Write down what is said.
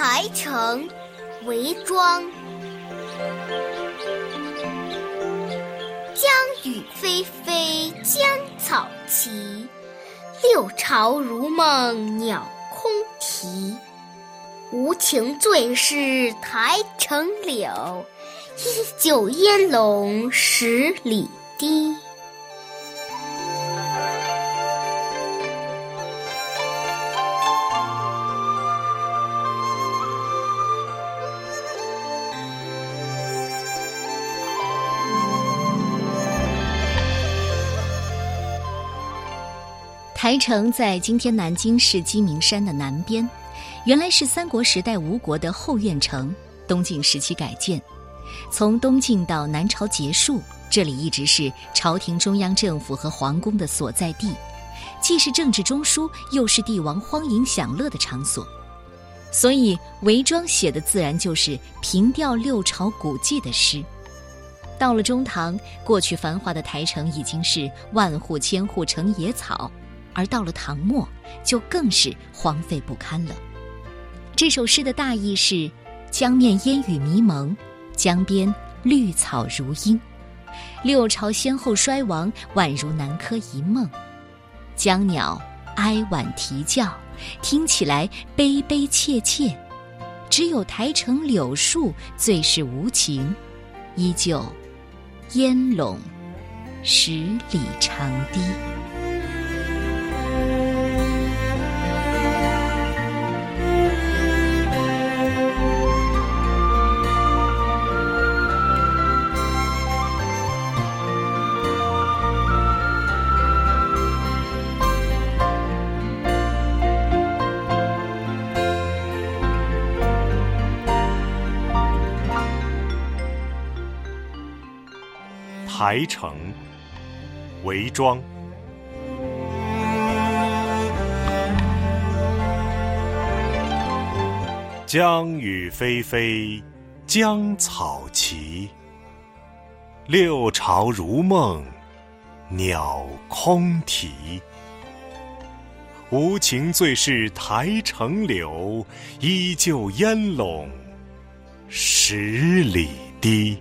台城韦庄。江雨霏霏，江草齐。六朝如梦，鸟空啼。无情最是台城柳，依旧烟笼十里堤。台城在今天南京市鸡鸣山的南边，原来是三国时代吴国的后院城。东晋时期改建，从东晋到南朝结束，这里一直是朝廷中央政府和皇宫的所在地，既是政治中枢，又是帝王荒淫享乐的场所。所以韦庄写的自然就是凭吊六朝古迹的诗。到了中唐，过去繁华的台城已经是万户千户成野草。而到了唐末，就更是荒废不堪了。这首诗的大意是：江面烟雨迷蒙，江边绿草如茵，六朝先后衰亡，宛如南柯一梦。江鸟哀婉啼叫，听起来悲悲切切；只有台城柳树最是无情，依旧烟笼十里长堤。台城，韦庄。江雨霏霏，江草齐。六朝如梦，鸟空啼。无情最是台城柳，依旧烟笼十里堤。